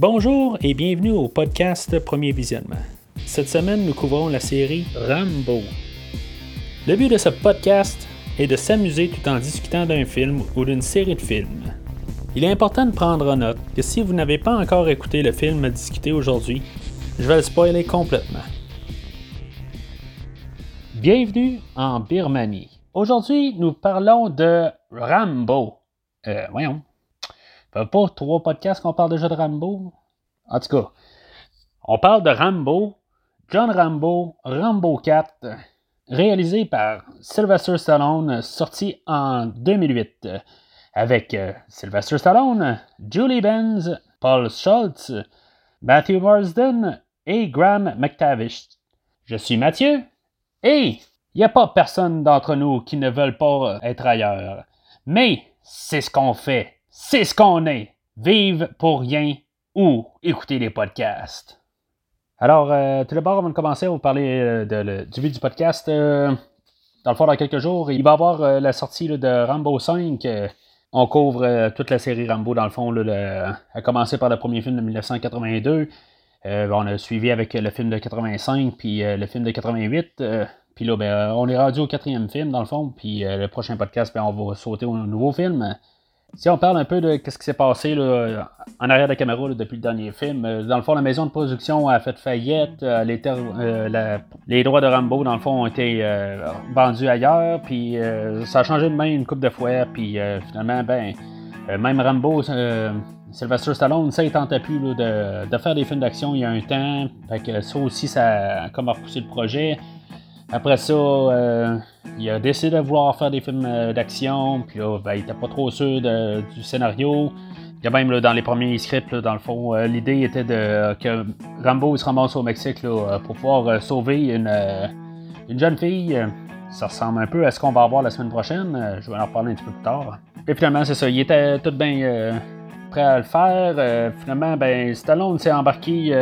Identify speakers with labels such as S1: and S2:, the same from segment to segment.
S1: Bonjour et bienvenue au podcast Premier Visionnement. Cette semaine, nous couvrons la série Rambo. Le but de ce podcast est de s'amuser tout en discutant d'un film ou d'une série de films. Il est important de prendre en note que si vous n'avez pas encore écouté le film à discuter aujourd'hui, je vais le spoiler complètement. Bienvenue en Birmanie. Aujourd'hui, nous parlons de Rambo. Euh, voyons. Fait pas trois podcasts qu'on parle déjà de Rambo. En tout cas, on parle de Rambo, John Rambo, Rambo 4, réalisé par Sylvester Stallone, sorti en 2008, avec euh, Sylvester Stallone, Julie Benz, Paul Schultz, Matthew Marsden et Graham McTavish. Je suis Mathieu et il n'y a pas personne d'entre nous qui ne veulent pas être ailleurs. Mais c'est ce qu'on fait. C'est ce qu'on est. Vive pour rien ou écouter les podcasts. Alors, euh, tout d'abord, avant de commencer à vous parler euh, du but du podcast, euh, dans le fond, dans quelques jours, il va y avoir la sortie de Rambo 5. euh, on couvre toute la série Rambo, dans le fond, à commencer par le premier film de 1982. Euh, on a suivi avec le film de 85, puis le film de 88. euh, puis là, ben, on est rendu au quatrième film, dans le fond. Puis le prochain podcast, ben, on va sauter au nouveau film. Si on parle un peu de ce qui s'est passé là, en arrière de la caméra depuis le dernier film, euh, dans le fond, la maison de production a fait faillite. euh, euh, les droits de Rambo, dans le fond, ont été vendus ailleurs. Puis ça a changé de main une coupe de fois. Puis finalement, ben, même Rambo, Sylvester Stallone, ça, il tentait plus de, faire des films d'action il y a un temps. Ça aussi, ça a comme repoussé le projet. Après ça, euh, il a décidé de vouloir faire des films euh, d'action, puis là, ben, il était pas trop sûr du scénario. Il y a même dans les premiers scripts, dans le fond, euh, l'idée était de que Rambo se ramasse au Mexique pour pouvoir sauver une, une jeune fille. Ça ressemble un peu à ce qu'on va avoir la semaine prochaine. Je vais en reparler un petit peu plus tard. Et finalement, c'est ça. Il était tout bien prêt à le faire. Finalement, ben, Stallone s'est embarqué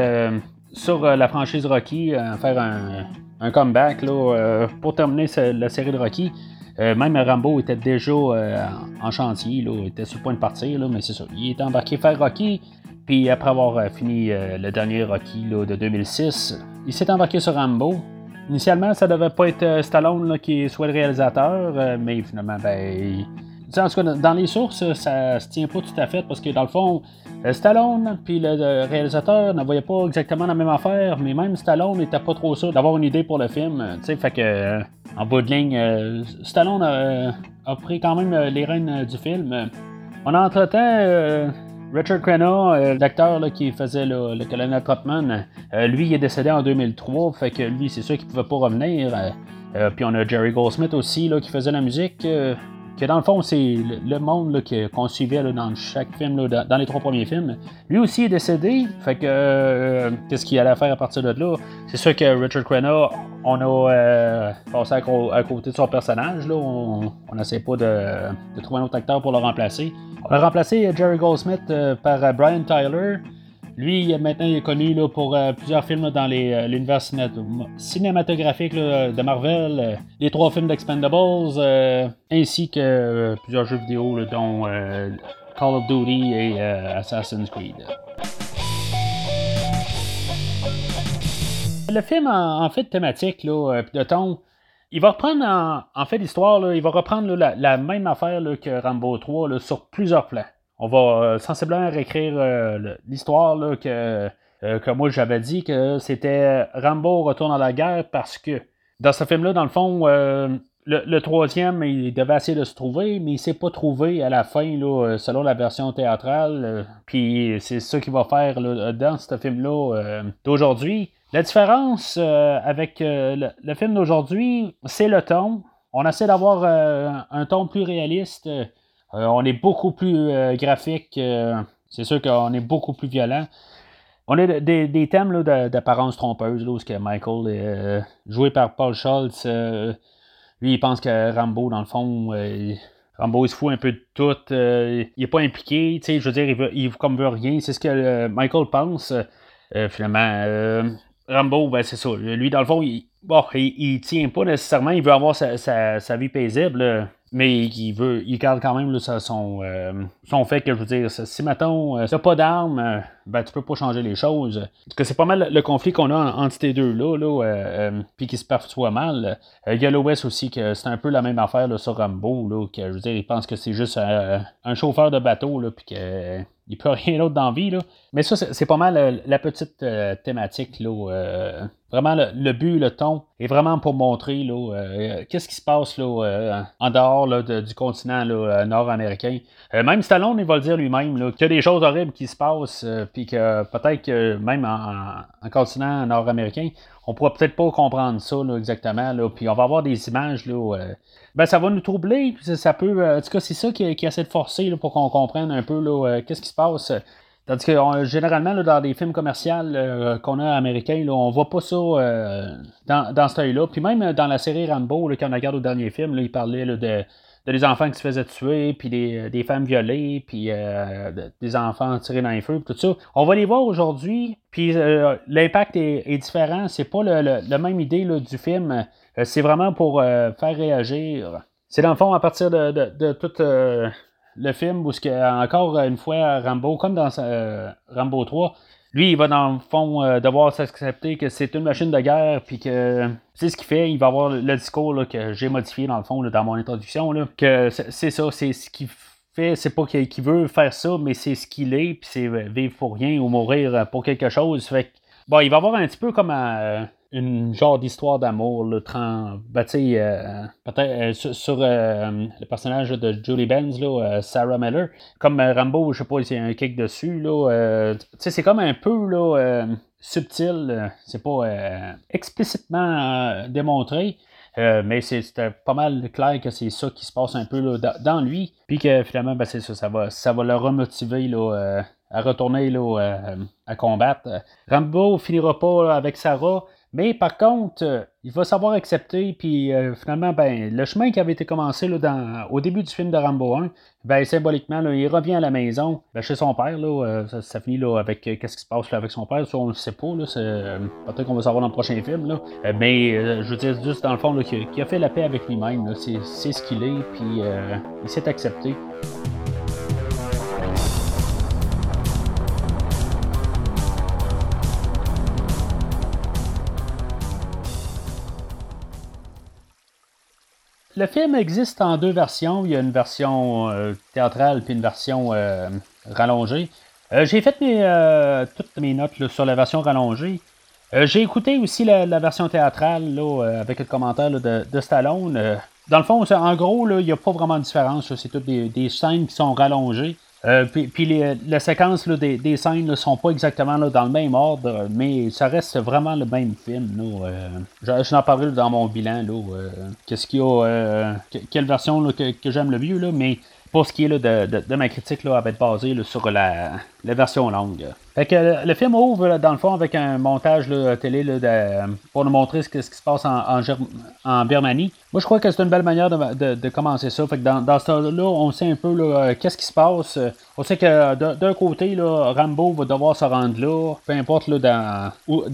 S1: sur la franchise Rocky, faire un, un comeback là, euh, pour terminer la série de Rocky. Euh, même Rambo était déjà euh, en chantier, il était sur le point de partir, mais c'est ça. Il est embarqué faire Rocky, puis après avoir fini le dernier Rocky de 2006, il s'est embarqué sur Rambo. Initialement, ça devait pas être Stallone qui soit le réalisateur, mais finalement, ben. En tout cas, dans les sources, ça se tient pas tout à fait parce que dans le fond, euh, Stallone puis le, réalisateur ne voyaient pas exactement la même affaire, mais même Stallone n'était pas trop sûr d'avoir une idée pour le film. euh, fait que euh, en bout de ligne, Stallone a, pris quand même les rênes du film. On a entre-temps Richard Crenna, l'acteur qui faisait le colonel Trotman, euh, lui il est décédé en 2003, fait que lui c'est sûr qu'il pouvait pas revenir. Puis on a Jerry Goldsmith aussi là, qui faisait la musique. Que dans le fond, c'est le, monde qu'on suivait là, dans chaque film, là, dans, les trois premiers films. Lui aussi est décédé, fait que euh, qu'est-ce qu'il allait faire à partir de là? C'est sûr que Richard Crenna, on a euh, passé à, côté de son personnage, là. on n'essaie pas de, de trouver un autre acteur pour le remplacer. On a remplacé Jerry Goldsmith euh, par Brian Tyler. Lui, maintenant, il est connu là, pour euh, plusieurs films dans euh, l'univers ciné- cinématographique de Marvel, euh, les trois films d'Expendables, ainsi que plusieurs jeux vidéo, dont Call of Duty et Assassin's Creed. Le film, en, fait, thématique, là, de ton, il va reprendre, en, fait, l'histoire, il va reprendre la, la même affaire que Rambo 3 là, sur plusieurs plans. On va euh, sensiblement réécrire euh, l'histoire euh, que moi j'avais dit que c'était Rambo retourne à la guerre parce que dans ce film-là, dans le fond, le, troisième, il devait essayer de se trouver, mais il s'est pas trouvé à la fin, selon la version théâtrale. Puis c'est ça qu'il va faire dans ce film-là d'aujourd'hui. La différence avec le, film d'aujourd'hui, c'est le ton. On essaie d'avoir un ton plus réaliste. Euh, on est beaucoup plus euh, graphique. euh, c'est sûr qu'on est beaucoup plus violent. On a de- des, thèmes d'apparence trompeuse, là, où que Michael est joué par Paul Schultz. lui, il pense que Rambo, dans le fond, Rambo, il se fout un peu de tout. il est pas impliqué. Je veux dire, il veut, il comme veut rien. C'est ce que Michael pense. Finalement, Rambo, ben, c'est ça. Lui, dans le fond, il, bon, il, tient pas nécessairement. Il veut avoir sa- sa vie paisible. Mais il veut, il garde quand même son, euh, son fait que je veux dire, si mettons, euh, t'as pas d'armes, euh, ben, tu peux pas changer les choses. Parce que c'est pas mal le conflit qu'on a entre ces deux-là, là, puis qui se perçoit mal. Il y a l'OS aussi, que c'est un peu la même affaire sur Rambo, là, que je veux dire, il pense que c'est juste un chauffeur de bateau, là, puis que peut rien d'autre dans la vie. Là. Mais ça, c'est pas mal la petite thématique. Là, Vraiment, le, but, le ton, est vraiment pour montrer là, qu'est-ce qui se passe là, en dehors du continent euh, nord-américain. même Stallone, il va le dire lui-même, qu'il y a des choses horribles qui se passent, puis que peut-être que même en, continent nord-américain, on pourra peut-être pas comprendre ça exactement. Puis on va avoir des images. Ben, ça va nous troubler. Ça peut, en tout cas, c'est ça qui, qui essaie de forcer pour qu'on comprenne un peu qu'est-ce qui se passe Tandis que généralement, dans des films commerciaux euh, qu'on a américains, là, on voit pas ça euh, dans, dans ce œil-là. Puis même dans la série Rambo, quand on regarde au dernier film, il parlait de, des enfants qui se faisaient tuer, puis des, femmes violées, puis euh, des enfants tirés dans les feux, tout ça. On va les voir aujourd'hui, puis l'impact est, différent. C'est pas la même idée du film. c'est vraiment pour faire réagir. C'est dans le fond, à partir de, de toute le film où, que, encore une fois, Rambo, comme dans euh, Rambo 3, lui, il va dans le fond euh, devoir s'accepter que c'est une machine de guerre, puis que c'est ce qu'il fait. Il va avoir le discours que j'ai modifié dans le fond dans mon introduction, là, que c'est ça, c'est ce qu'il fait. C'est pas qu'il veut faire ça, mais c'est ce qu'il est, puis c'est vivre pour rien ou mourir pour quelque chose. Fait bon, il va avoir un petit peu comme un, une genre d'histoire d'amour, le ben, euh, peut-être euh, sur, euh, le personnage de Julie Benz, là, Sarah Miller. Comme Rambo, je sais pas, il y a un kick dessus. Là, c'est comme un peu là, subtil, c'est pas explicitement démontré. mais c'est pas mal clair que c'est ça qui se passe un peu là, dans lui. Puis que finalement, ben, c'est ça, ça va, ça va le remotiver là, à retourner là, à combattre. Rambo finira pas avec Sarah. Mais par contre, euh, il va savoir accepter, puis euh, finalement, ben, le chemin qui avait été commencé là, au début du film de Rambo 1, ben, symboliquement, il revient à la maison, ben, chez son père. Là, euh, ça, finit là, avec qu'est-ce qui se passe avec son père. Ça, on ne sait pas. peut-être qu'on va savoir dans le prochain film. Là. mais je veux dire, juste dans le fond, qu'il a fait la paix avec lui-même. C'est ce qu'il est, puis il s'est accepté. Le film existe en deux versions. Il y a une version euh, théâtrale puis une version euh, rallongée. Euh, j'ai fait toutes mes notes sur la version rallongée. j'ai écouté aussi la, version théâtrale avec le commentaire de, Stallone. dans le fond, en gros, il n'y a pas vraiment de différence. C'est toutes des, scènes qui sont rallongées. Euh, puis, les, la séquence des, scènes ne sont pas exactement dans le même ordre, mais ça reste vraiment le même film. Euh, je, n'en parlerai dans mon bilan. Euh, a, quelle version que, j'aime le mieux, mais pour ce qui est de, ma critique, elle va être basée sur la version longue. Fait que le film ouvre dans le fond avec un montage télé pour nous montrer ce, qui se passe en, Birmanie. Moi je crois que c'est une belle manière de, commencer ça. Fait que dans, dans ce là on sait un peu là, qu'est-ce qui se passe. On sait que d'un côté, Rambo va devoir se rendre là, peu importe dans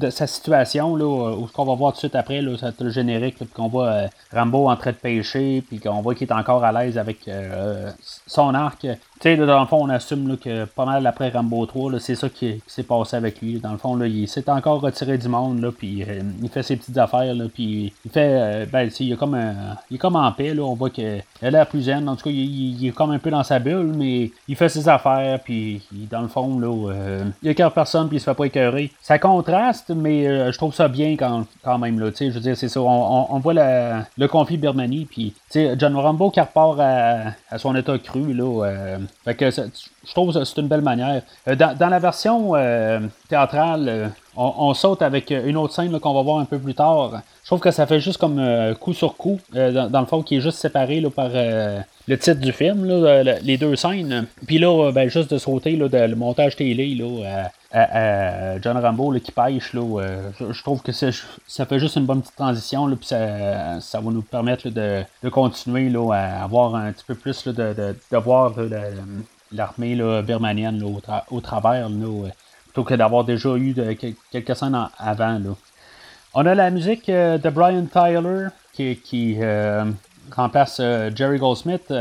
S1: sa situation, là, où ce qu'on va voir tout de suite après, là, le générique, qu'on voit euh, Rambo en train de pêcher, puis qu'on voit qu'il est encore à l'aise avec euh, son arc. Dans le fond, on assume que pas mal après Rambo 3, c'est ça qui, s'est passé avec lui. Dans le fond, là, il s'est encore retiré du monde, là, puis euh, il fait ses petites affaires, là, puis il fait, euh, ben, il est comme, il est comme en paix, là, on voit qu'il a l'air plus zen. En tout cas, il, est comme un peu dans sa bulle, mais il fait ses affaires, puis dans le fond, là, euh, il écœure personne, puis il se fait pas écœurer. Ça contraste, mais je trouve ça bien quand, quand même, là, je veux dire, c'est ça, on, voit le conflit Birmanie, puis, John Rambo qui repart à, à son état cru, là, fait que je trouve que c'est une belle manière. Euh, dans, la version euh, théâtrale, euh, on, saute avec une autre scène qu'on va voir un peu plus tard. Je trouve que ça fait juste comme coup sur coup, dans, le fond, qui est juste séparé par le titre du film, les deux scènes. Puis là, ben, juste de sauter le montage télé John Rambo qui pêche, je, trouve que ça fait juste une bonne petite transition, puis ça, ça, va nous permettre de, continuer à avoir un petit peu plus de, de, voir l'armée birmanienne au, travers, plutôt que d'avoir déjà eu quelques scènes avant. On a la musique euh, de Brian Tyler qui, euh, remplace euh, Jerry Goldsmith.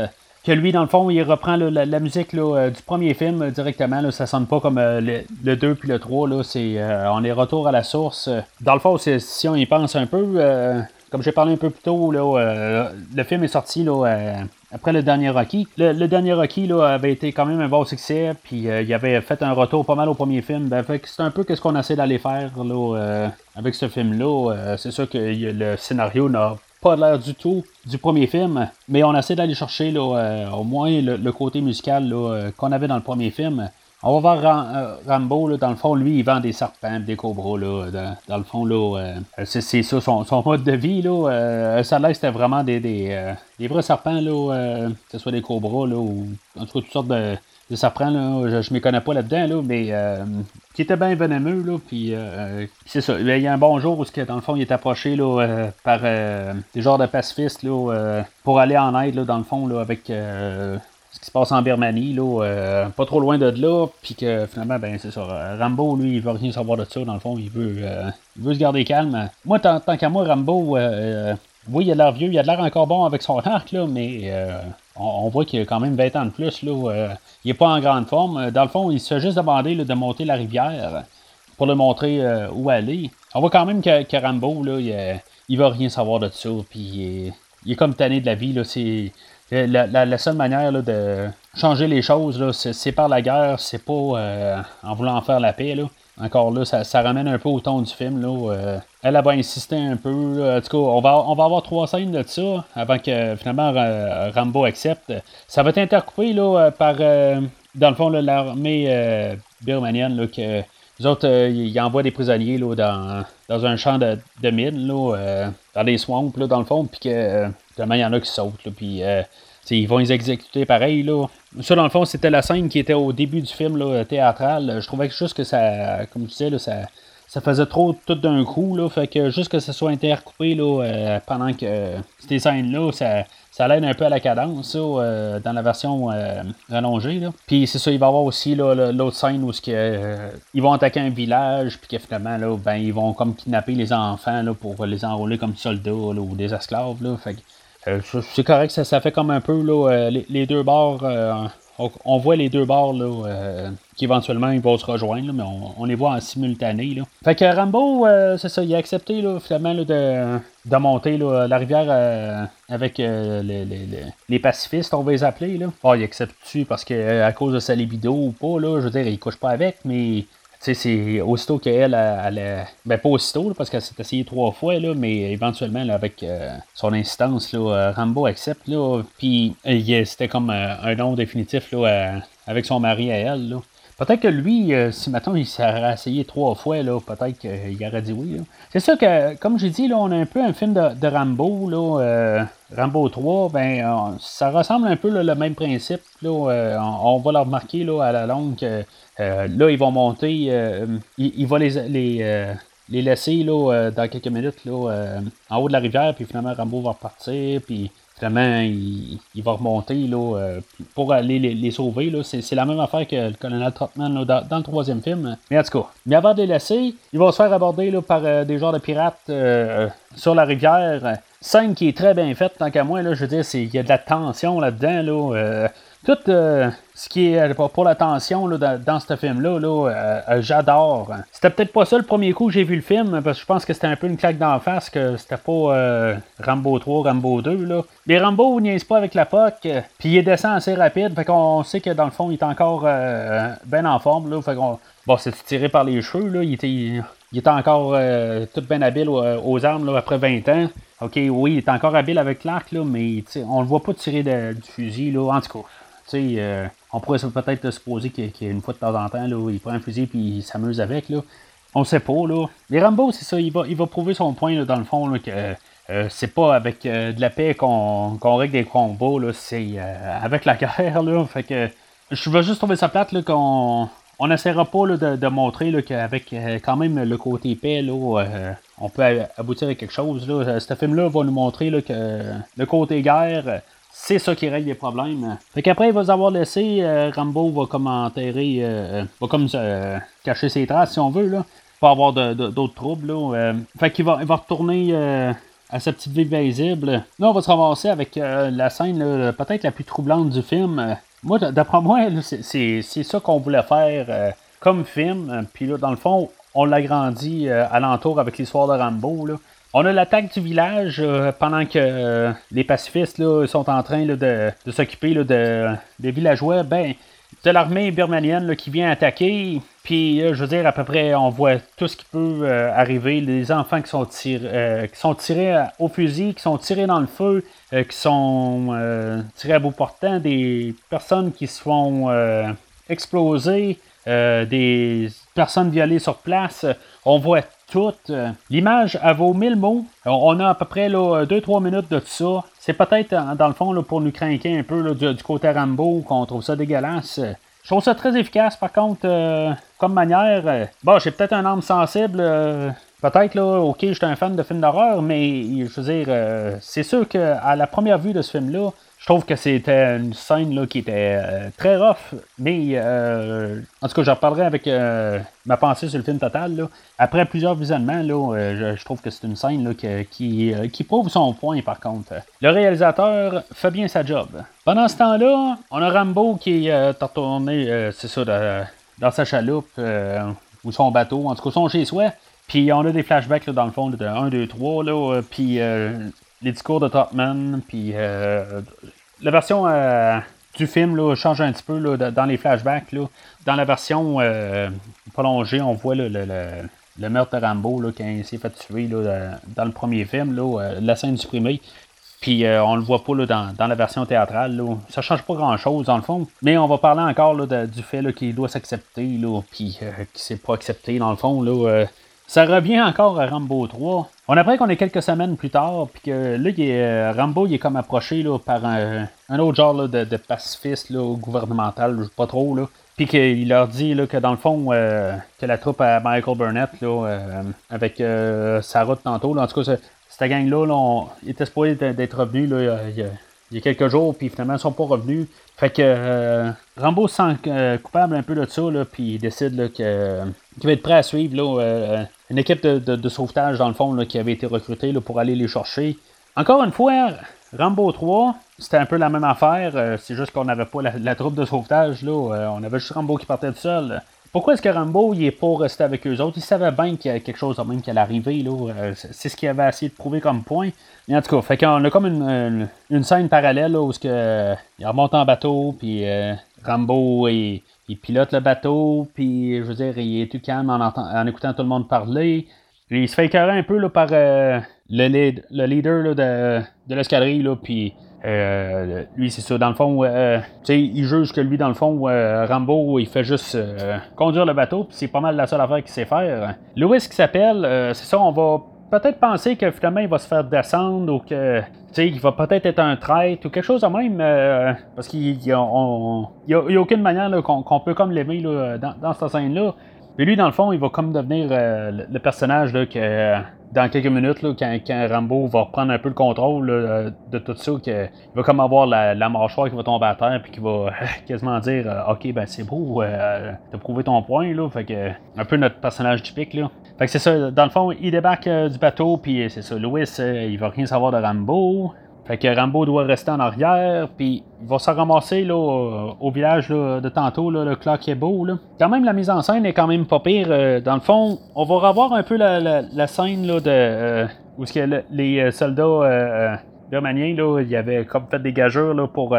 S1: Que lui, dans le fond, il reprend la, musique du premier film directement. Là, ça sonne pas comme le, 2 puis le 3. Là, c'est, on est retour à la source. Dans le fond, si on y pense un peu, comme j'ai parlé un peu plus tôt, le film est sorti après le dernier Rocky. Le, dernier Rocky là, avait été quand même un bon succès, puis euh, il avait fait un retour pas mal au premier film. Ben, c'est un peu ce qu'on essaie d'aller faire euh, avec ce film-là. Euh, c'est sûr que le scénario n'a pas l'air du tout du premier film, mais on essaie d'aller chercher là, au moins le, côté musical qu'on avait dans le premier film. On va voir euh, Rambo, là, dans le fond, lui, il vend des serpents, des cobras, là, dans, le fond, là, euh, c'est, ça son, mode de vie, là. Euh, ça là, c'était vraiment des, des, des, vrais serpents, là, que ce soit des cobras, là, ou en tout cas toutes sortes de, serpents, là. Je, ne m'y connais pas là-dedans, là, mais qui était bien venimeux, là, puis c'est ça. Il y a un bon jour où, dans le fond, il est approché, là, par des genres de pacifistes, là, pour aller en aide, là, dans le fond, là, avec ce qui se passe en Birmanie, là, euh, pas trop loin de là, puis que finalement, ben c'est ça. Rambo, lui, il veut rien savoir de ça, dans le fond, il veut, euh, il veut se garder calme. Moi, tant, qu'à moi, Rambo, euh, oui, il a l'air vieux, il a l'air encore bon avec son arc, là, mais on, voit qu'il a quand même 20 ans de plus, là. il est pas en grande forme. Dans le fond, il se juste demander de monter la rivière pour lui montrer où aller. On voit quand même que, Rambo, là, il, il veut rien savoir de ça, puis il, est comme tanné de la vie, là, c'est la, seule manière de changer les choses, c'est par la guerre, c'est pas euh, en voulant faire la paix. Encore là, ça, ramène un peu au ton du film. Là, euh, elle, va insister un peu. En tout cas, on va, on va avoir trois scènes de ça avant que finalement Rambo accepte. Ça va être intercoupé là, par, dans le fond, l'armée birmanienne que les autres, ils envoient des prisonniers là, dans, dans un champ de, de mines, là, dans des swamps, là, dans le fond, puis que il y en a qui sautent, puis euh, ils vont les exécuter pareil. Là. Ça, dans le fond, c'était la scène qui était au début du film là, théâtral. Je trouvais juste que ça, comme tu sais, là, ça, ça faisait trop tout d'un coup. Là, fait que juste que ça soit intercoupé là, euh, pendant que ces scènes-là, ça, ça l'aide un peu à la cadence euh, dans la version rallongée. Puis c'est ça, il va y avoir aussi l'autre scène où ils vont attaquer un village, puis que finalement, là, ben, ils vont comme kidnapper les enfants là, pour les enrôler comme soldats ou des esclaves. Là. Euh, c'est correct, ça, ça fait comme un peu là, euh, les, deux bords. Euh, on, voit les deux bords là, qui éventuellement ils vont se rejoindre, mais on, les voit en simultané. Là. Fait que Rambo, c'est ça, il a accepté là, finalement de, de, monter la rivière avec les, pacifistes, on va les appeler. Là. Oh, il accepte-tu parce que à cause de sa libido ou pas, là, je veux dire, il couche pas avec, mais c'est aussitôt qu'elle, elle, ben pas aussitôt, parce qu'elle s'est essayée trois fois, là, mais éventuellement, avec euh, son insistance, là, euh, Rambo accepte, là, puis euh, c'était comme un nom définitif là, avec son mari à elle. Peut-être que lui, si maintenant il s'est essayé trois fois, là, peut-être qu'il aurait dit oui. C'est sûr que, comme j'ai dit, là, on a un peu un film de, Rambo, là, Rambo 3, ben, ça ressemble un peu le même principe. Là, on, va le remarquer là, à la longue euh, là, ils vont monter, euh, il, va les, les, euh, les laisser là, dans quelques minutes là, en haut de la rivière, puis finalement Rambo va repartir, puis il, va remonter là, pour aller les, sauver. Là. C'est, la même affaire que le colonel Trotman dans, dans, le troisième film. Mais en tout cas, mais avant de les laisser, ils vont se faire aborder là, par des genres de pirates sur la rivière. Scène qui est très bien faite, tant qu'à moi, là, je veux dire, il y a de la tension là-dedans. Là, tout euh, ce qui est euh, pour l'attention dans, ce film-là, euh, j'adore. C'était peut-être pas ça le premier coup que j'ai vu le film, parce que je pense que c'était un peu une claque d'en face, que c'était pas Rambo 3, Rambo 2. Là. Mais Rambo niaise pas avec la POC, puis il descend assez rapide, fait qu'on sait que dans le fond, il est encore bien en forme. Là, fait bon, c'est tiré par les cheveux, là, il était, il était encore tout bien habile aux, armes là, après 20 ans. Ok, oui, il est encore habile avec l'arc, là, mais on le voit pas tirer du fusil, là, en tout cas. Euh, on pourrait peut-être supposer qu'une fois de temps en temps, là, il prend un fusil et il s'amuse avec. Là. On sait pas. Là. Mais Rambo, c'est ça, il va, il va prouver son point dans le fond que euh, c'est pas avec euh, de la paix qu'on règle des combats, c'est avec la guerre. Là. Fait que je vais juste trouver ça plate qu'on on n'essaiera pas de, montrer qu'avec quand même le côté paix, là, on peut aboutir à quelque chose. Là. Ce film-là va nous montrer que le côté guerre, c'est ça qui règle les problèmes. Fait qu'après, il va avoir laissé, euh, Rambo va comme enterrer, euh, va comme euh, cacher ses traces, si on veut, là, pas avoir d'autres troubles. Là. fait qu'il va, il va retourner à sa petite vie visible. Là, on va se ramasser avec la scène peut-être la plus troublante du film. Moi, d'après moi, c'est ça qu'on voulait faire comme film. Puis là, dans le fond, on l'agrandit alentour avec l'histoire de Rambo. Là. On a l'attaque du village euh, pendant que euh, les pacifistes là, sont en train de, s'occuper de, des villageois. Ben, de l'armée birmanienne qui vient attaquer. Puis, euh, je veux dire, à peu près, on voit tout ce qui peut arriver. Les enfants qui sont, tirés, qui sont tirés au fusil, qui sont tirés dans le feu, qui sont tirés à bout portant, des personnes qui se font exploser, des personnes violées sur place. On voit euh, l'image, elle vaut mille mots. On a à peu près 2-3 minutes de tout ça. C'est peut-être, euh, dans le fond, pour nous craquer un peu du, côté Rambo, qu'on trouve ça dégueulasse. Je trouve ça très efficace, par contre, euh, comme manière. bon, j'ai peut-être un âme sensible. peut-être, là, ok, je suis un fan de films d'horreur, mais je veux dire, c'est sûr qu'à la première vue de ce film-là, je trouve que c'était une scène là, qui était euh, très rough, mais euh, en tout cas, je reparlerai avec euh, ma pensée sur le film total. Après plusieurs visionnements, là, je, trouve que c'est une scène qui, qui, prouve son point, par contre. Le réalisateur fait bien sa job. Pendant ce temps-là, on a Rambo qui est retourné, c'est ça, dans sa chaloupe ou son bateau, en tout cas son chez-soi. Puis on a des flashbacks dans le fond de 1, 2, 3, puis les discours de Topman, puis euh, la version euh, du film là, change un petit peu là, dans les flashbacks. Là. Dans la version euh, prolongée, on voit le, le, meurtre de Rambo là, quand il s'est fait tuer dans le premier film, la scène supprimée. Puis on le voit pas dans, dans, la version théâtrale. Ça change pas grand chose dans le fond. Mais on va parler encore du fait qu'il doit s'accepter, puis qu'il s'est pas accepté dans le fond. Là, ça revient encore à Rambo 3. On apprend qu'on est quelques semaines plus tard, puis que là, euh, Rambo il est comme approché là, par un, autre genre de, pacifiste gouvernemental, je sais pas trop. Là. Puis qu'il leur dit que dans le fond, euh, que la troupe à Michael Burnett, euh, avec sa route tantôt, en tout cas, cette gang-là, là, il était d'être revenu là, il, y a, quelques jours, puis finalement, ils sont pas revenus. Fait que Rambo se sent coupable un peu de ça, puis il décide qu'il va être prêt à suivre là, une équipe de, sauvetage, dans le fond, qui avait été recrutée pour aller les chercher. Encore une fois, Rambo 3, c'était un peu la même affaire. Euh, c'est juste qu'on n'avait pas la, troupe de sauvetage. Là, euh, on avait juste Rambo qui partait tout seul. Pourquoi est-ce que Rambo il est pas resté avec eux autres? Il savait bien qu'il y a quelque chose qui allait arriver. Là. Euh, c'est ce qu'il avait essayé de prouver comme point. Mais en tout cas, fait qu'on a comme une, scène parallèle où il remonte en bateau, puis Rambo est il pilote le bateau, puis je veux dire, il est tout calme en, écoutant tout le monde parler. il se fait écœurer un peu là, par euh, le, le, leader de, de l'escadrille, puis euh, lui, c'est ça. Dans le fond, euh, il juge que lui, dans le fond, Rambo, il fait juste conduire le bateau, puis c'est pas mal la seule affaire qu'il sait faire. Louis, qui s'appelle, c'est ça, on va peut-être penser que finalement il va se faire descendre ou que il va peut-être être un traître ou quelque chose de même euh, parce qu'il n'y a, aucune manière qu'on, peut comme l'aimer dans, cette scène-là. Mais lui, dans le fond, il va comme devenir euh, le, personnage là, que dans quelques minutes, quand, Rambo va reprendre un peu le contrôle de tout ça, que, il va comme avoir la, mâchoire qui va tomber à terre, puis qui va quasiment dire euh, Ok, ben c'est beau, t'as prouvé ton point, là. Fait que, un peu notre personnage typique, là. Fait que c'est ça, dans le fond, il débarque euh, du bateau, puis c'est ça, Louis, il va rien savoir de Rambo. Fait que Rambo doit rester en arrière, puis il va se ramasser là, au, village de tantôt, le clock est beau. Là. Quand même, la mise en scène est quand même pas pire. Euh, dans le fond, on va revoir un peu la, scène là, de euh, où que les euh, soldats birmaniens, là, il y avait comme fait des gageurs là, pour,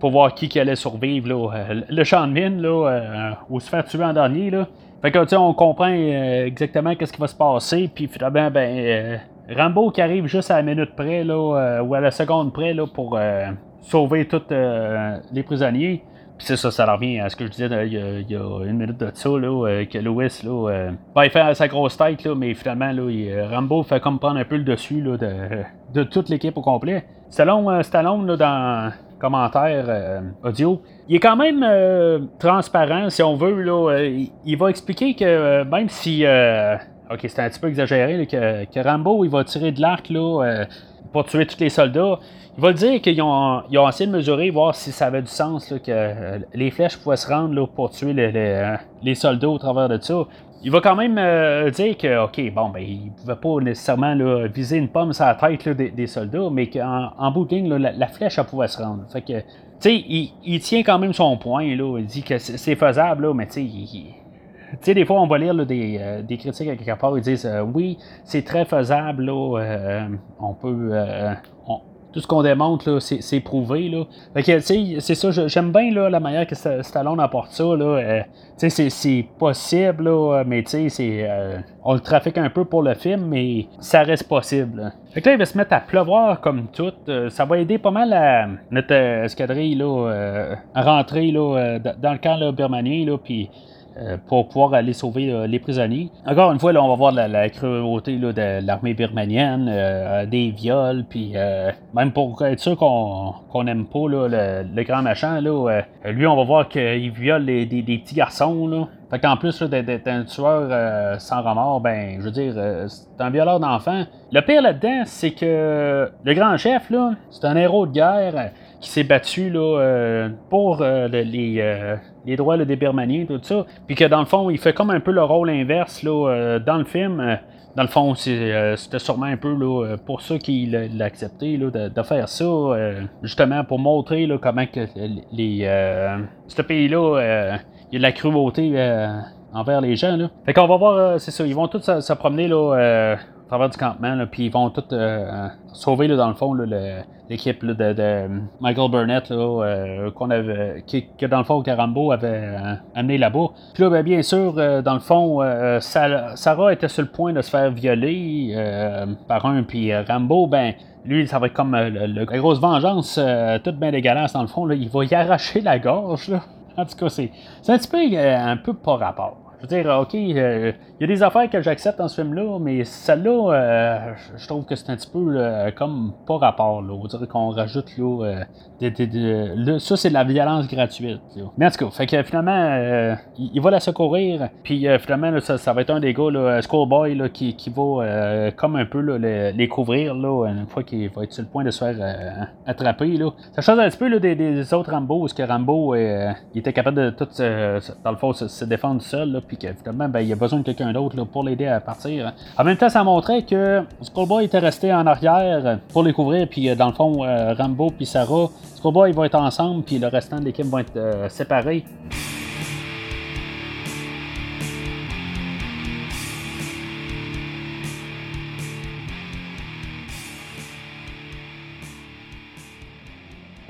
S1: pour voir qui, allait survivre. Là. Le champ de mine, là, ou se faire tuer en dernier. Là. Fait que, on comprend exactement qu'est-ce qui va se passer, puis finalement, ben Rambo qui arrive juste à la minute près, là, euh, ou à la seconde près, là, pour euh, sauver tous euh, les prisonniers. Puis c'est ça, ça revient à ce que je disais il y, a, une minute de ça, là, que Louis, là, ben, il sa grosse tête, là, mais finalement, là, Rambo fait comme prendre un peu le dessus là, de, de toute l'équipe au complet. Stallone, Stallone là, dans commentaire audio, il est quand même transparent, si on veut. Là, il, va expliquer que même si Ok, c'est un petit peu exagéré que, Rambo il va tirer de l'arc là, euh, pour tuer tous les soldats. Il va dire qu'ils ont, essayé de mesurer, voir si ça avait du sens, que euh, les flèches pouvaient se rendre là, pour tuer euh, les, soldats au travers de ça. Il va quand même euh, dire que, OK, bon, ben, il ne pouvait pas nécessairement viser une pomme sur la tête des, soldats, mais qu'en en bout de ligne, la, flèche, elle pouvait se rendre. Fait que, tu sais, il, tient quand même son point, là. Il dit que c'est faisable, là, mais tu sais, tu sais, des fois, on va lire des, euh, des, critiques à quelque part, ils disent euh, oui, c'est très faisable, là, on peut tout ce qu'on démontre, c'est, prouvé. Là. Fait c'est ça, j'aime bien là, la manière que Stallone apporte ça. Là. Euh, c'est, possible, là, mais euh, on le trafique un peu pour le film, mais ça reste possible. Fait que là, il va se mettre à pleuvoir comme tout. Euh, ça va aider pas mal notre escadrille là, à rentrer là, dans le camp là, birmanien. Là, pour pouvoir aller sauver euh, les prisonniers. Encore une fois, là, on va voir la, cruauté de l'armée birmanienne, euh, des viols, puis même pour être sûr qu'on n'aime pas le, grand machin, là, lui, on va voir qu'il viole des, petits garçons. Là. Fait qu'en plus d'être un tueur sans remords, ben, je veux dire, c'est un violeur d'enfants. Le pire là-dedans, c'est que le grand chef, là, c'est un héros de guerre qui s'est battu là, pour les, les droits des Birmaniens, tout ça. Puis que dans le fond, il fait comme un peu le rôle inverse là, euh, dans le film. Euh, dans le fond, euh, c'était sûrement un peu là, pour ça qu'il l'a accepté là, de, faire ça, justement pour montrer là, comment que les, ce pays-là, il y a de la cruauté envers les gens. Là. Fait qu'on va voir, c'est ça, ils vont tous se, promener là, travers du campement, puis ils vont tous sauver dans le fond l'équipe de, Michael Burnett euh, qu'on avait, qui, que dans le fond Carambo avait euh, amené là-bas. Puis là, ben, bien sûr, euh, dans le fond, Sarah était sur le point de se faire violer par un, puis Rambo, ben lui, ça va être comme la grosse vengeance, toute bien dégueulasse dans le fond. Là, il va y arracher la gorge. Là. En tout cas, c'est, c'est un petit peu un peu pas rapport. Dire, OK, il y a des affaires que j'accepte dans ce film-là, mais celle-là, euh, je trouve que c'est un petit peu comme pas rapport. Là. On dirait qu'on rajoute là, euh, ça, c'est de la violence gratuite. Mais en tout cas, fait que finalement, euh, il, va la secourir, puis finalement, ça, va être un des gars, là, Schoolboy, là, qui, qui va comme un peu les, couvrir là, une fois qu'il va être sur le point de se faire attraper. Là. Ça change un petit peu là, des, autres Rambo, parce que Rambo il était capable de tout, dans le fond, se, défendre seul, que finalement, ben, il a besoin de quelqu'un d'autre pour l'aider à partir. En même temps, ça montrait que Skullboy était resté en arrière pour les couvrir, puis euh, dans le fond, euh, Rambo puis Sarah, Skullboy vont être ensemble, puis le restant de l'équipe va être euh, séparé.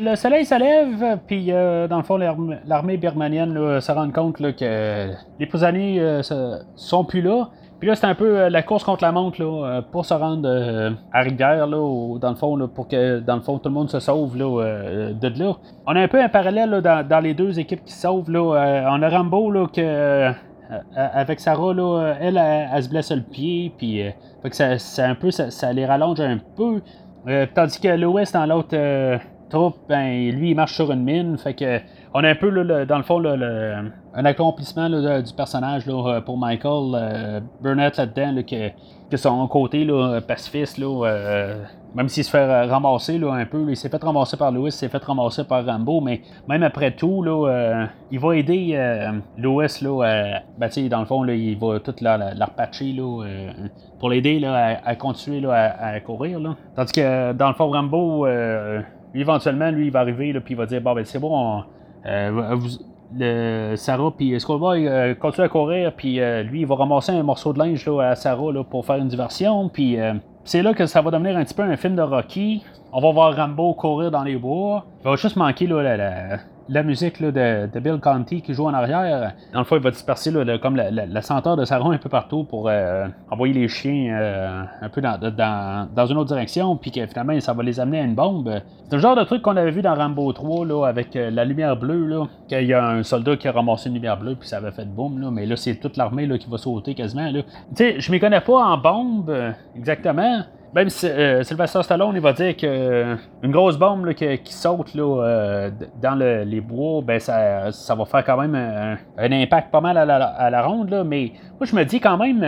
S1: Le soleil se lève, puis dans le fond, l'armée birmanienne se rend compte que les prisonniers ne sont plus là. Puis là, c'est un peu la course contre la montre là, pour se rendre à Rivière, là, dans le fond, pour que dans le fond tout le monde se sauve là, de là. On a un peu un parallèle dans, les deux équipes qui se sauvent. Là. on a Rambo là, que, avec Sarah, là, elle, se blesse le pied, puis que ça, un peu, ça, les rallonge un peu. tandis que Lewis, dans l'autre troupe, ben, lui, il marche sur une mine. Fait que on a un peu, dans le fond, un accomplissement du personnage pour Michael euh, Burnett là-dedans, que, que, son côté pacifiste, euh, même s'il se fait ramasser un peu, il s'est fait ramasser par Louis, il s'est fait ramasser par Rambo, mais même après tout, là, euh, il va aider là, ben, dans le fond, il va tout la, la, repatcher pour l'aider à, continuer à, courir. Tandis que dans le fond, Rambo, éventuellement, lui, il va arriver, puis il va dire Bon, ben, c'est bon, euh, le, Sarah puis Skullboy euh, continue à courir, puis euh, lui, il va ramasser un morceau de linge là, à Sarah là, pour faire une diversion, puis c'est là que ça va devenir un petit peu un film de Rocky. On va voir Rambo courir dans les bois. Il va juste manquer là, la musique de, Bill Conti qui joue en arrière, dans le fond, il va disperser comme la, senteur de Sarah un peu partout pour euh, envoyer les chiens euh, un peu dans, dans, une autre direction, puis que finalement, ça va les amener à une bombe. C'est le genre de truc qu'on avait vu dans Rambo 3 là, avec euh, la lumière bleue, là, qu'il y a un soldat qui a ramassé une lumière bleue, puis ça avait fait boum, là, mais là, c'est toute l'armée qui va sauter quasiment. Tu sais, je m'y connais pas en bombe exactement. Même Sylvester Stallone, il va dire que une grosse bombe qui, saute là, dans les bois, ben ça, ça, va faire quand même un, impact pas mal à la, ronde. Là, mais moi, je me dis quand même,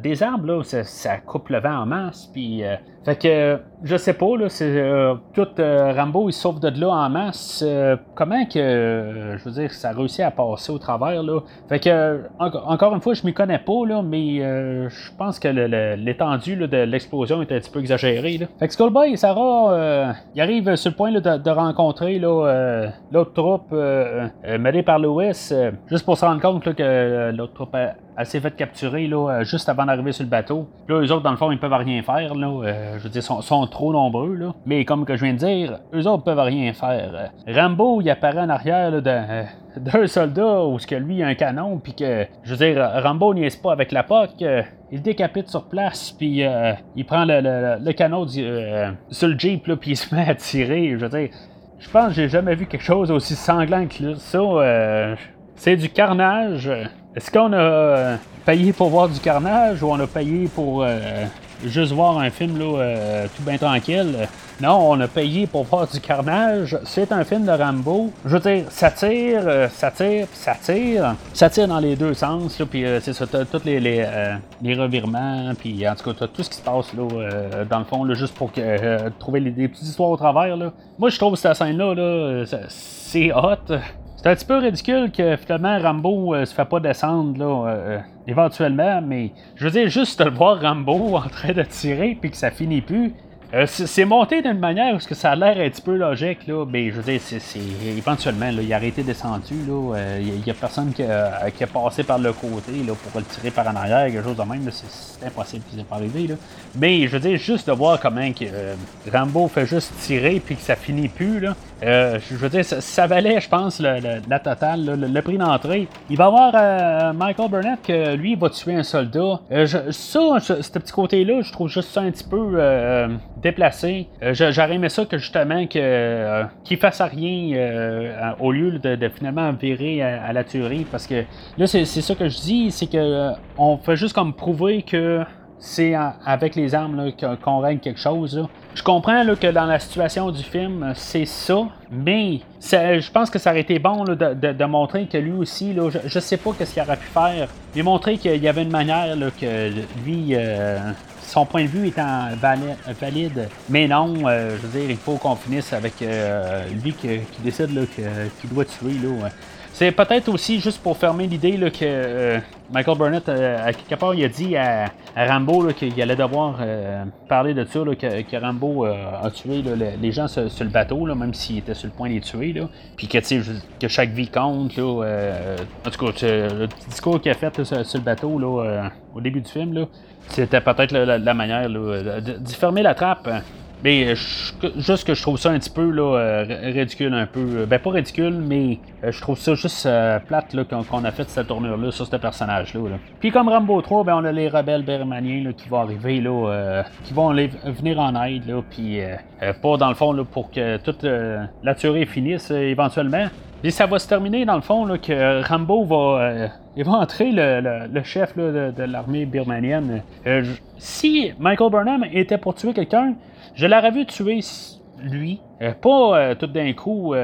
S1: des arbres, là, ça, ça, coupe le vent en masse. Puis fait que, je sais pas, là, c'est euh, tout euh, Rambo, il sauve de là en masse. Euh, comment que, je veux dire, ça a réussi à passer au travers, là? Fait que, encore une fois, je m'y connais pas, là, mais je pense que l'étendue de l'explosion est un petit peu exagérée, là. Fait que Skullboy et Sarah, ils arrivent sur le point de, rencontrer l'autre troupe menée par Lewis, juste pour se rendre compte que l'autre troupe elle s'est fait capturer là, euh, juste avant d'arriver sur le bateau. Là, eux autres, dans le fond, ils peuvent rien faire. Là, euh, je veux dire, sont, sont trop nombreux. Là. Mais comme que je viens de dire, eux autres peuvent rien faire. Rambo, il apparaît en arrière d'un, soldat où ce que lui a un canon. Puis que, je veux dire, Rambo niaise pas avec la POC. Euh, il décapite sur place. Puis il prend le, le, canon sur le Jeep. Là, puis il se met à tirer. Je veux dire, je pense que j'ai jamais vu quelque chose aussi sanglant que ça. c'est du carnage. Est-ce qu'on a euh, payé pour voir du carnage ou on a payé pour euh, juste voir un film là, euh, tout bien tranquille? Non, on a payé pour voir du carnage. C'est un film de Rambo. Je veux dire, ça tire, ça tire, ça tire. Ça tire dans les deux sens. Puis c'est ça, tous les, les, revirements. Puis en tout cas, tout ce qui se passe là, dans le fond, là, juste pour trouver des petites histoires au travers. Là. Moi, je trouve cette scène-là, là, c'est hot. C'est un petit peu ridicule que finalement Rambo euh, se fait pas descendre là, euh, éventuellement, mais je veux dire, juste de le voir Rambo en train de tirer puis que ça finit plus, euh, c'est monté d'une manière où ça a l'air un petit peu logique, là, mais je veux dire, c'est, éventuellement, là, il a été descendu, là, il euh, n'y a, personne qui a, passé par le côté pour le tirer par en arrière, quelque chose de même, c'est, impossible qu'il n'est pas arrivé. Là. Mais je veux dire, juste de voir comment que, euh, Rambo fait juste tirer puis que ça finit plus, là, je veux dire, ça, valait, je pense, la totale, le, prix d'entrée. Il va y avoir Michael Burnett que lui, il va tuer un soldat. ça, ce petit côté-là, je trouve juste ça un petit peu déplacé. Euh, j'aurais aimé ça que justement que euh, qu'il fasse rien euh, au lieu de, finalement virer à, la tuerie parce que là c'est ça que je dis, c'est que on fait juste comme prouver que c'est avec les armes qu'on règle quelque chose. Je comprends que dans la situation du film, c'est ça, mais je pense que ça aurait été bon de, montrer que lui aussi, je, ne sais pas ce qu'il aurait pu faire, mais montrer qu'il y avait une manière que lui, son point de vue étant valide, mais non, euh, je veux dire, il faut qu'on finisse avec euh, lui qui, décide qu'il doit tuer. C'est peut-être aussi juste pour fermer l'idée que euh, Michael Burnett, à quelque part, il a dit à, Rambo qu'il allait devoir parler de ça, que, Rambo a tué les gens sur, le bateau, même s'il était sur le point de les tuer. Puis que, que chaque vie compte. en tout cas, le discours qu'il a fait sur, le bateau au début du film, c'était peut-être la, manière d'y fermer la trappe. Mais juste que je trouve ça un petit peu là, euh, ridicule un peu. Ben pas ridicule, mais euh, je trouve ça juste euh, plate là, qu'on, a fait cette tournure-là sur ce personnage-là. Puis comme Rambo 3, ben on a les rebelles birmaniens qui vont arriver là, qui vont venir en aide, là, puis pas dans le fond là, pour que toute la tuerie finisse éventuellement. Et ça va se terminer dans le fond là, que Rambo va, euh, il va entrer le, chef de, l'armée birmanienne. Euh, si Michael Burnham était pour tuer quelqu'un, je l'aurais vu tuer lui. Euh, pas tout d'un coup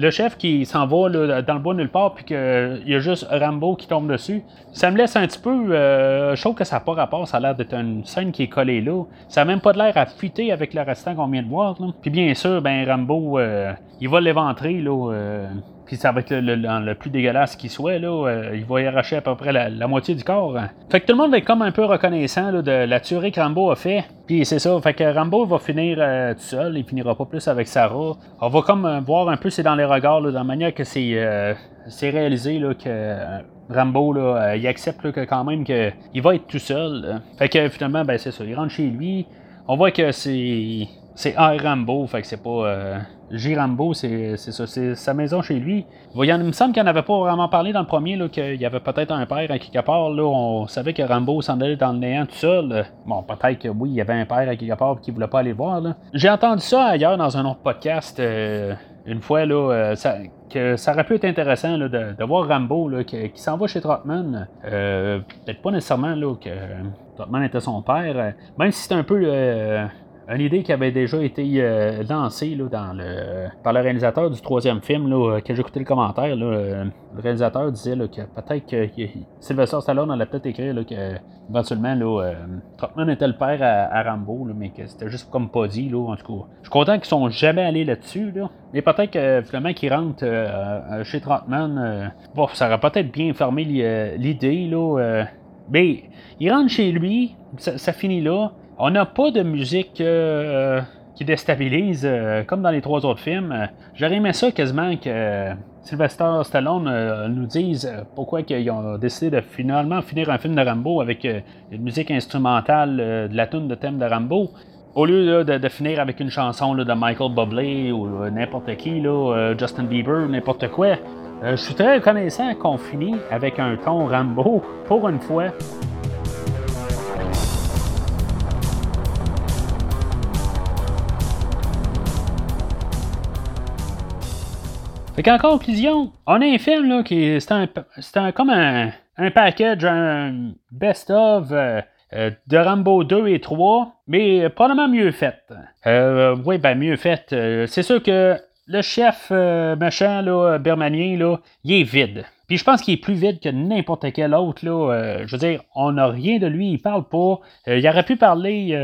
S1: le chef qui s'en va dans le bois nulle part puis qu'il y a juste Rambo qui tombe dessus. Ça me laisse un petit peu. je trouve que ça n'a pas rapport. Ça a l'air d'être une scène qui est collée là. Ça n'a même pas l'air à fuiter avec le restant qu'on vient de voir. Puis bien sûr, ben Rambo, il va l'éventrer là puis ça va être le, plus dégueulasse qui soit, là, euh, il va y arracher à peu près la, moitié du corps. Fait que tout le monde être comme un peu reconnaissant de la tuerie que Rambo a fait. Puis c'est ça, fait que Rambo va finir euh, tout seul, il finira pas plus avec Sarah. On va comme euh, voir un peu c'est dans les regards, là, la manière que c'est c'est réalisé là, que Rambo là, il accepte que quand même qu'il va être tout seul. Fait que finalement, ben c'est ça, il rentre chez lui. On voit que c'est c'est R. Rambo, fait que c'est pas euh, J. Rambo, c'est ça, c'est sa maison chez lui. Il, me semble qu'il n'avait pas vraiment parlé dans le premier, qu'il y avait peut-être un père à quelque part. On savait que Rambo s'en allait dans le néant tout seul. Bon, peut-être que oui, il y avait un père à quelque part qui voulait pas aller voir. J'ai entendu ça ailleurs dans un autre podcast. Euh, une fois, euh, que ça aurait pu être intéressant de, voir Rambo qui, s'en va chez Trotman. Peut-être pas nécessairement que Trotman était son père, même si c'est un peu une idée qui avait déjà été euh, lancée dans le, par le réalisateur du troisième film, là, euh, que j'ai écouté le commentaire. Euh, le réalisateur disait que peut-être que, Sylvester Stallone allait peut-être écrire là, que éventuellement là, Trotman était le père à, Rambo, mais que c'était juste comme pas dit. Là, en tout cas, je suis content qu'ils sont jamais allés là-dessus. mais peut-être que finalement qu'ils rentrent chez Trotman, bon, ça aurait peut-être bien fermé l'idée. là. mais il rentre chez lui, ça finit là. On n'a pas de musique euh, qui déstabilise, euh, comme dans les trois autres films. J'aurais aimé ça quasiment que Sylvester Stallone euh, nous dise pourquoi ils ont décidé de finalement finir un film de Rambo avec une musique instrumentale de la tune de thème de Rambo. Au lieu de, finir avec une chanson de Michael Bublé ou n'importe qui, Justin Bieber, n'importe quoi, je suis très reconnaissant qu'on finit avec un ton Rambo pour une fois. Fait qu'en conclusion, on a un film là, qui c'est un, comme un, package, un best-of euh, euh, de Rambo 2 et 3, mais probablement mieux fait. Euh, oui, ben mieux fait. c'est sûr que le chef méchant, là, birmanien, là, il est vide. Puis je pense qu'il est plus vide que n'importe quel autre. Là. je veux dire, on n'a rien de lui, il parle pas. il aurait pu parler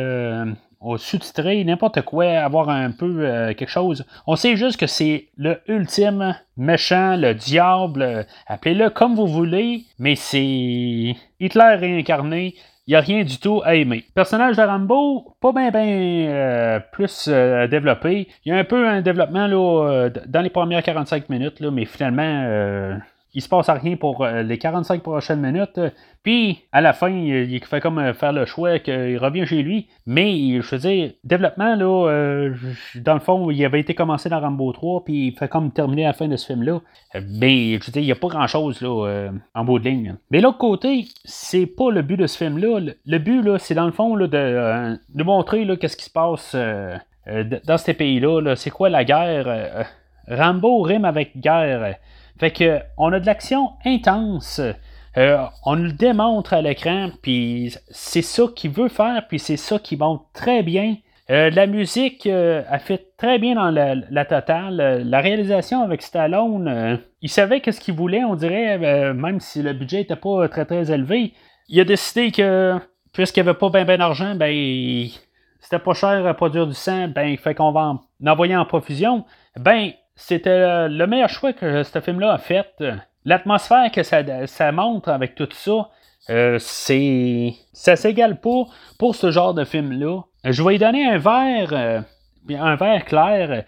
S1: au sous-titré, n'importe quoi, avoir un peu euh, quelque chose. On sait juste que c'est le ultime méchant, le diable, euh, appelez-le comme vous voulez, mais c'est Hitler réincarné. Il n'y a rien du tout à aimer. Personnage de Rambo, pas bien ben, euh, plus développé. Il y a un peu un développement là, dans les premières 45 minutes, mais finalement, il se passe rien pour euh, les 45 prochaines minutes. Puis, à la fin, il fait comme euh, faire le choix qu'il revient chez lui. Mais, je veux dire, développement, là, euh, dans le fond, il avait été commencé dans Rambo 3, puis il fait comme terminer à la fin de ce film-là. Mais, je veux dire, il n'y a pas grand-chose, là, en bout de ligne. Mais l'autre côté, c'est pas le but de ce film-là. Le but, là, c'est dans le fond, là, de, de montrer, là, qu'est-ce qui se passe dans ces pays-là. -là, c'est quoi la guerre? Rambo rime avec guerre. Fait que on a de l'action intense. Euh, on le démontre à l'écran, puis c'est ça qu'il veut faire, puis c'est ça qui montre très bien. Euh, la musique euh, a fait très bien dans la, totale. La réalisation avec Stallone, il savait qu'est-ce qu'il voulait, on dirait, même si le budget n'était pas très très élevé. Il a décidé que, puisqu'il n'y avait pas bien ben d'argent, ben, c'était pas cher à produire du sang, ben, fait qu'on va en, envoyer en profusion. Ben, c'était le meilleur choix que ce film-là a fait. L'atmosphère que ça, montre avec tout ça, euh, c'est. Ça s'égale pas pour ce genre de film-là. Je vais y donner un verre, euh, un verre clair.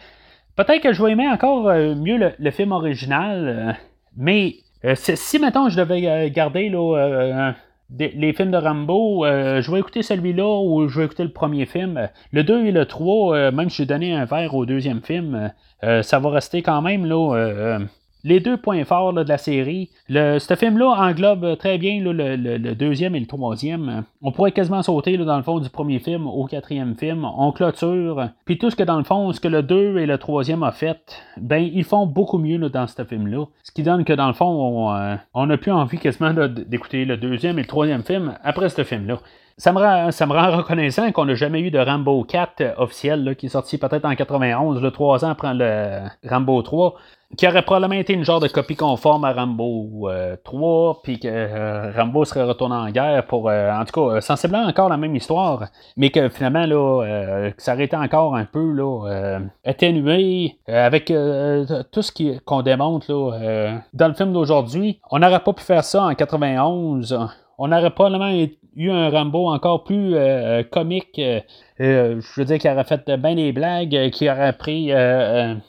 S1: Peut-être que je vais aimer encore euh, mieux le, film original, mais si maintenant je devais garder là, les films de Rambo, je vais écouter celui-là ou je vais écouter le premier film. Le 2 et le 3, même si j'ai donné un verre au deuxième film, euh, ça va rester quand même là, euh, euh, les deux points forts de la série. Ce film-là englobe très bien le, deuxième et le troisième. On pourrait quasiment sauter dans le fond du premier film au quatrième film. On clôture. Puis tout ce que dans le fond, ce que le 2 et le troisième a fait, ben ils font beaucoup mieux dans ce film-là. Ce qui donne que dans le fond, on n'a plus envie quasiment d'écouter le deuxième et le troisième film après ce film-là ça me, rend, ça me rend reconnaissant qu'on n'a jamais eu de Rambo 4 euh, officiel, qui est sorti peut-être en 91, le 3 ans après le Rambo 3, qui aurait probablement été une genre de copie conforme à Rambo 3, euh, puis que euh, Rambo serait retourné en guerre pour, en tout cas, sensiblement encore la même histoire, mais que finalement, là, ça aurait été encore un peu là, atténué avec tout ce qu'on démontre là, dans le film d'aujourd'hui. On n'aurait pas pu faire ça en 91 on aurait probablement eu un Rambo encore plus euh, euh, comique. Euh, je veux dire qu'il aurait fait bien des blagues, qu'il aurait pris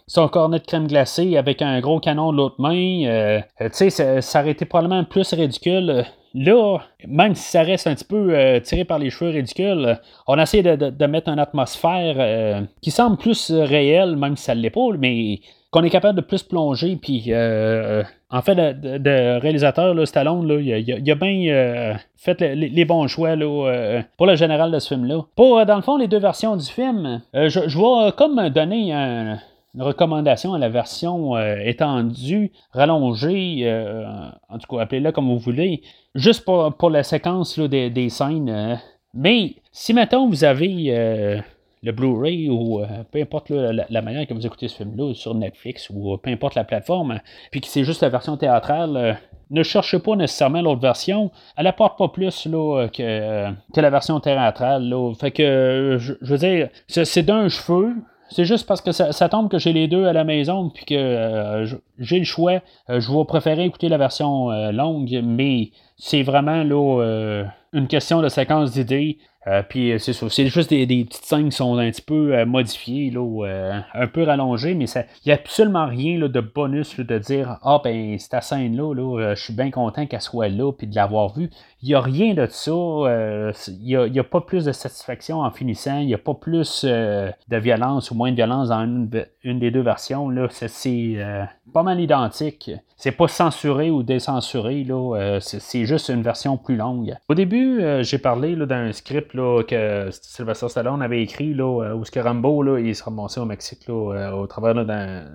S1: son cornet de crème glacée avec un gros canon de l'autre main. tu sais, ça, aurait été probablement plus ridicule. Là, même si ça reste un petit peu tiré par les cheveux ridicule, on essaie de, de, mettre une atmosphère qui semble plus réelle, même si ça ne l'est pas, mais qu'on est capable de plus plonger. Puis, en fait, de, réalisateur, là, Stallone, il, a, bien euh, fait les, bons choix là, pour le général de ce film-là. Pour, dans le fond, les deux versions du film, je, je vais comme donner un une recommandation à la version étendue, rallongée, en tout cas, appelez-la comme vous voulez, juste pour, la séquence des, des, scènes. mais si maintenant vous avez le Blu-ray ou euh, peu importe la, manière que vous écoutez ce film-là sur Netflix ou euh, peu importe la plateforme, puis que c'est juste la version théâtrale, euh, ne cherchez pas nécessairement l'autre version. Elle apporte pas plus là, que, que la version théâtrale. Fait que, je, veux dire, c'est d'un cheveu. C'est juste parce que ça, tombe que j'ai les deux à la maison, puis que j'ai le choix. je vais préférer écouter la version longue, mais c'est vraiment là, une question de séquence d'idées. Euh, puis euh, c'est c'est juste des, petites scènes qui sont un petit peu euh, modifiées, là, un peu rallongées, mais il n'y a absolument rien de bonus de dire Ah ben cette scène-là, là, je suis bien content qu'elle soit là puis de l'avoir vue. Il n'y a rien de ça. Il n'y a, pas plus de satisfaction en finissant. Il n'y a pas plus de violence ou moins de violence dans une, des deux versions. Là. C'est, pas mal identique. C'est pas censuré ou décensuré, là. c'est, juste une version plus longue. Au début, j'ai parlé d'un script que Sylvester Stallone avait écrit, là, euh, où ce que Rambo, là, il se ramassait au Mexique euh, au travers d'un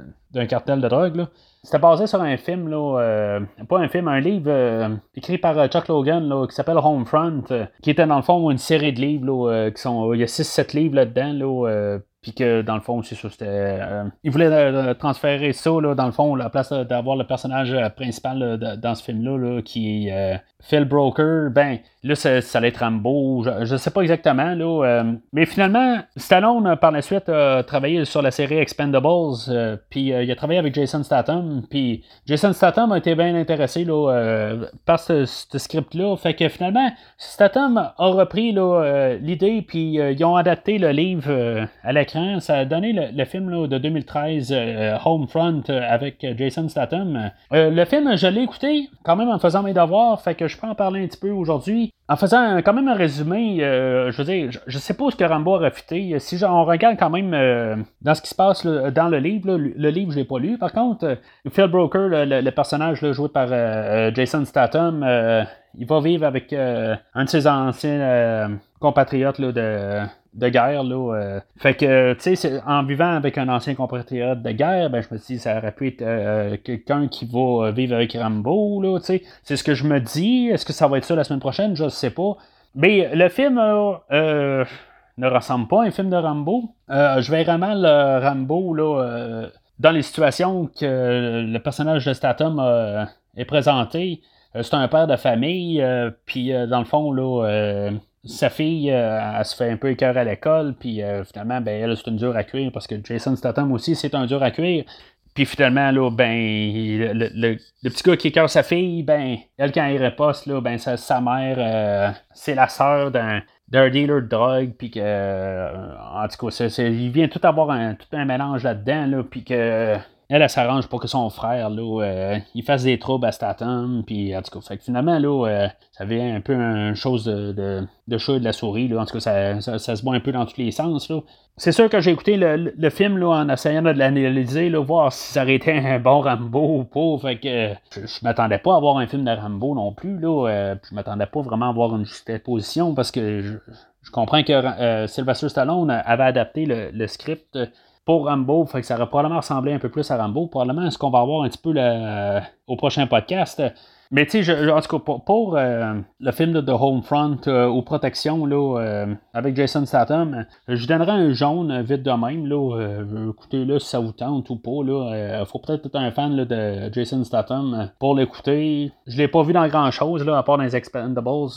S1: cartel de drogue. C'était basé sur un film, là, euh, pas un film, un livre écrit par Chuck Logan qui s'appelle Homefront, qui était dans le fond une série de livres qui sont. Il y a 6-7 livres là-dedans. Là, puis que dans le fond, c'est ça, c'était. Euh, il voulait euh, transférer ça, là, dans le fond, à la place d'avoir le personnage euh, principal dans ce film-là, qui est Phil Broker, ben, là, ça, allait être Rambo, je, ne sais pas exactement, là. mais finalement, Stallone, par la suite, a travaillé sur la série Expendables, puis il a travaillé avec Jason Statham, puis Jason Statham a été bien intéressé, là, par ce, script-là. Fait que finalement, Statham a repris, l'idée, puis ils ont adapté le livre à la ça a donné le, film de 2013, euh, Homefront, euh, avec Jason Statham. Euh, le film, je l'ai écouté quand même en faisant mes devoirs, fait que je peux en parler un petit peu aujourd'hui. En faisant quand même un résumé, je veux dire, je, sais pas ce que Rambo a refité. Si on regarde quand même dans ce qui se passe dans le livre, le livre je l'ai pas lu. Par contre, Phil Broker, le, personnage joué par Jason Statham, il va vivre avec un de ses anciens compatriotes de de guerre. Là, euh. Fait que, tu sais, en vivant avec un ancien compatriote de guerre, ben, je me dis, ça aurait pu être euh, quelqu'un qui va vivre avec Rambo. Là, tu sais. C'est ce que je me dis. Est-ce que ça va être ça la semaine prochaine? Je ne sais pas. Mais le film euh, ne ressemble pas à un film de Rambo. je vais vraiment le Rambo là, dans les situations que le personnage de Statham est présenté. c'est un père de famille, puis dans le fond, là sa fille, euh, elle se fait un peu écœur à l'école, puis euh, finalement, ben, elle, c'est une dure à cuire, parce que Jason Statham aussi, c'est un dur à cuire. Puis finalement, là, ben, le, petit gars qui écœure sa fille, ben, elle, quand elle reposte, là, ben, sa, mère, euh, c'est la sœur d'un, d'un dealer de drogue, puis que, en tout cas, il vient tout avoir un, tout un mélange là-dedans, là, puis que elle, elle s'arrange pour que son frère, là, euh, il fasse des troubles à Statham, puis en tout cas, fait que finalement, là, euh, ça vient un peu une chose de, de, de et de la souris, là, en tout cas, ça, ça, se voit un peu dans tous les sens, là. C'est sûr que j'ai écouté le, le, film, là, en essayant de l'analyser, là, voir si ça aurait été un bon Rambo ou pas, fait que je, m'attendais pas à voir un film de Rambo non plus, là, euh, je m'attendais pas vraiment à voir une juste position, parce que je, je comprends que Sylvester Stallone avait adapté le, le script pour Rambo, fait que ça aurait probablement ressemblé un peu plus à Rambo. Probablement, ce qu'on va voir un petit peu au prochain podcast? Mais tu sais, en tout cas, pour, euh, le film de The Homefront euh, aux protections là, euh, avec Jason Statham, je donnerais un jaune vite de même. Là, écoutez là si ça vous tente ou pas. Il faut peut-être être un fan de Jason Statham pour l'écouter. Je l'ai pas vu dans grand chose, là, à part dans les Expendables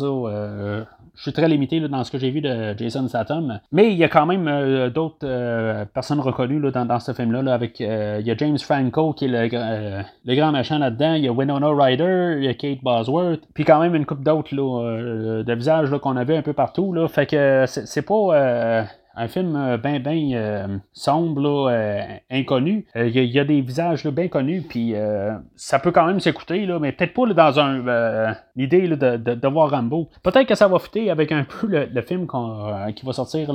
S1: je suis très limité dans ce que j'ai vu de Jason Statham. Mais il y a quand même euh, d'autres euh, personnes reconnues dans, ce film-là. avec, euh, il y a James Franco qui est le, grand machin là-dedans. Il y a Winona Ryder, Kate Bosworth. Puis quand même une coupe d'autres de visages qu'on avait un peu partout. Là. Fait que c'est pas un film euh, bien, bien euh, sombre, euh, inconnu. Il y, a des visages bien connus, puis ça peut quand même s'écouter, mais peut-être pas dans un l'idée de, voir Rambo. Peut-être que ça va fitter avec un peu le, film qui va sortir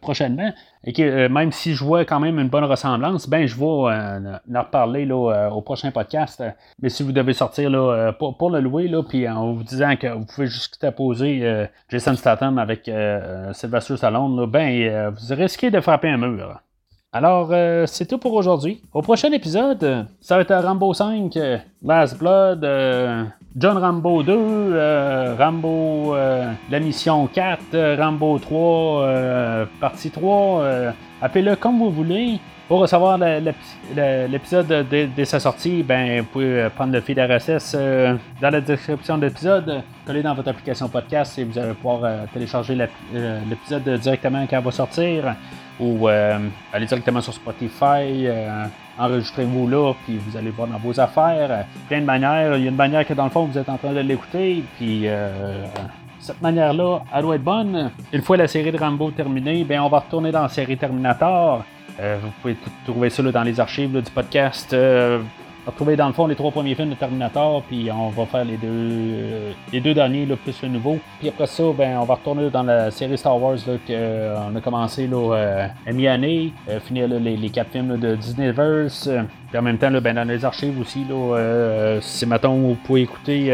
S1: prochainement. Et que même si je vois quand même une bonne ressemblance, ben je vais en reparler au prochain podcast. Mais si vous devez sortir pour, le louer, puis en vous disant que vous pouvez juste poser Jason Statham avec Sylvester Stallone, ben euh, vous risquez de frapper un mur. Alors, euh, c'est tout pour aujourd'hui. Au prochain épisode, ça va être Rambo 5, Last Blood, John Rambo 2, Rambo la mission 4, Rambo 3, partie 3. Appelez-le comme vous voulez. Pour recevoir l'épisode dès, sa sortie, ben, vous pouvez prendre le fil RSS dans la description de l'épisode, coller dans votre application podcast et vous allez pouvoir télécharger l'épisode directement quand il va sortir ou euh, allez directement sur Spotify, euh, enregistrez-vous là, puis vous allez voir dans vos affaires. Euh, plein de manières. Il y a une manière que dans le fond, vous êtes en train de l'écouter, puis cette manière-là, elle doit être bonne. Une fois la série de Rambo terminée, ben, on va retourner dans la série Terminator. Vous pouvez trouver ça dans les archives du podcast retrouver dans le fond les trois premiers films de Terminator, puis on va faire les deux, euh, les deux derniers, là, plus le nouveau. Puis après ça, ben, on va retourner dans la série Star Wars qu'on euh, a commencé là, euh, à mi-année, finir les, les, quatre films de Disneyverse. Puis en même temps, là, ben, dans les archives aussi, là, c'est maintenant vous pouvez écouter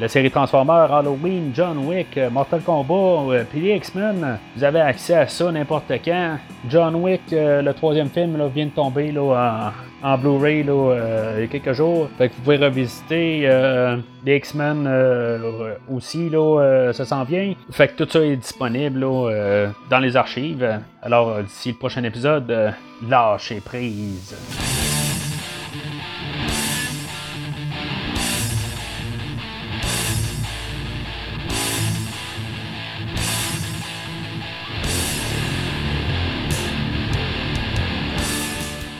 S1: la série Transformers, Halloween, John Wick, Mortal Kombat, puis les X-Men. Vous avez accès à ça n'importe quand. John Wick, le troisième film, là, vient de tomber là, en Blu-ray euh, il y a quelques jours. Fait que vous pouvez revisiter euh, les X-Men euh, aussi, là, ça s'en vient. Fait que tout ça est disponible dans les archives. Alors d'ici le prochain épisode, lâchez prise.